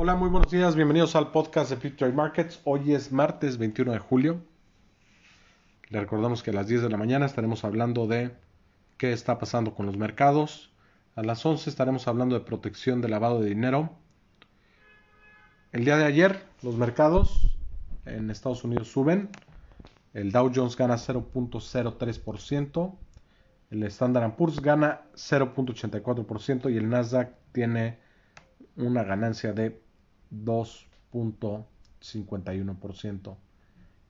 Hola, muy buenos días, bienvenidos al podcast de Trade Markets. Hoy es martes 21 de julio. Le recordamos que a las 10 de la mañana estaremos hablando de qué está pasando con los mercados. A las 11 estaremos hablando de protección de lavado de dinero. El día de ayer los mercados en Estados Unidos suben. El Dow Jones gana 0.03%. El Standard Poor's gana 0.84% y el Nasdaq tiene una ganancia de 2.51%.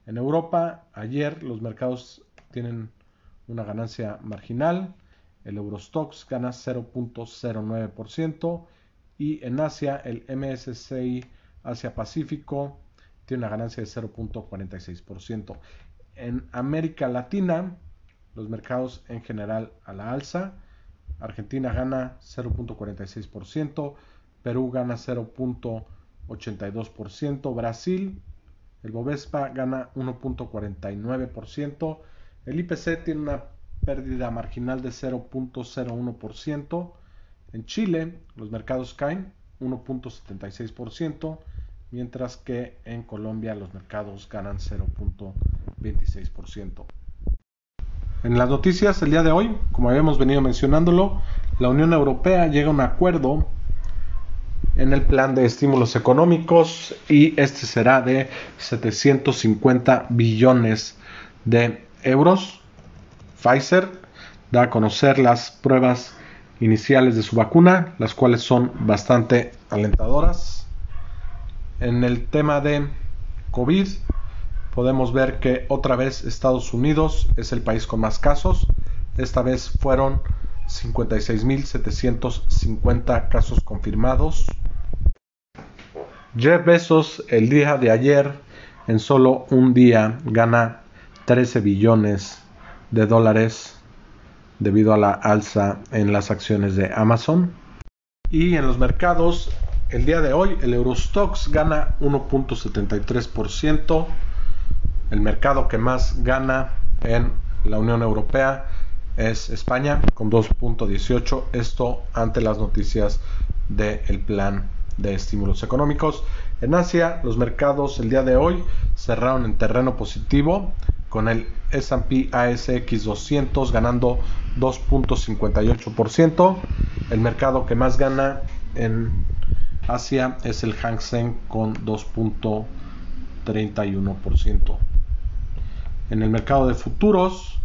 En Europa, ayer los mercados tienen una ganancia marginal. El Eurostox gana 0.09% y en Asia el MSCI Asia Pacífico tiene una ganancia de 0.46%. En América Latina, los mercados en general a la alza. Argentina gana 0.46%, Perú gana 0.82%, Brasil, el Bovespa gana 1.49%, el IPC tiene una pérdida marginal de 0.01%, en Chile los mercados caen 1.76%, mientras que en Colombia los mercados ganan 0.26%. En las noticias el día de hoy, como habíamos venido mencionándolo, la Unión Europea llega a un acuerdo en el plan de estímulos económicos y este será de 750 billones de euros. Pfizer da a conocer las pruebas iniciales de su vacuna, las cuales son bastante alentadoras. En el tema de COVID, podemos ver que otra vez Estados Unidos es el país con más casos. Esta vez fueron 56.750 casos confirmados. Jeff Bezos el día de ayer, en solo un día, gana 13 billones de dólares debido a la alza en las acciones de Amazon. Y en los mercados, el día de hoy, el Eurostox gana 1.73%. El mercado que más gana en la Unión Europea es España con 2.18. Esto ante las noticias del plan de estímulos económicos. En Asia, los mercados el día de hoy cerraron en terreno positivo con el S&P ASX 200 ganando 2.58%. El mercado que más gana en Asia es el Hang Seng con 2.31%. En el mercado de futuros,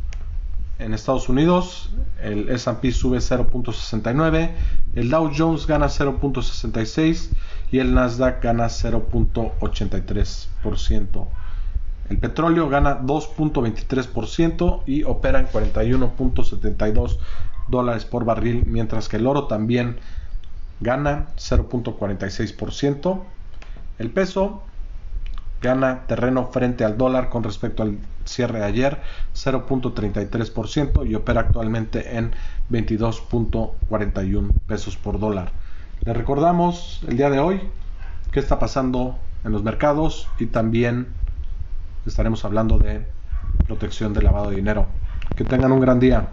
en Estados Unidos, el S&P sube 0.69, el Dow Jones gana 0.66 y el Nasdaq gana 0.83%. El petróleo gana 2.23% y opera en 41.72 dólares por barril, mientras que el oro también gana 0.46%. El peso gana terreno frente al dólar con respecto al cierre de ayer 0.33% y opera actualmente en 22.41 pesos por dólar. Le recordamos el día de hoy qué está pasando en los mercados y también estaremos hablando de protección de lavado de dinero. Que tengan un gran día.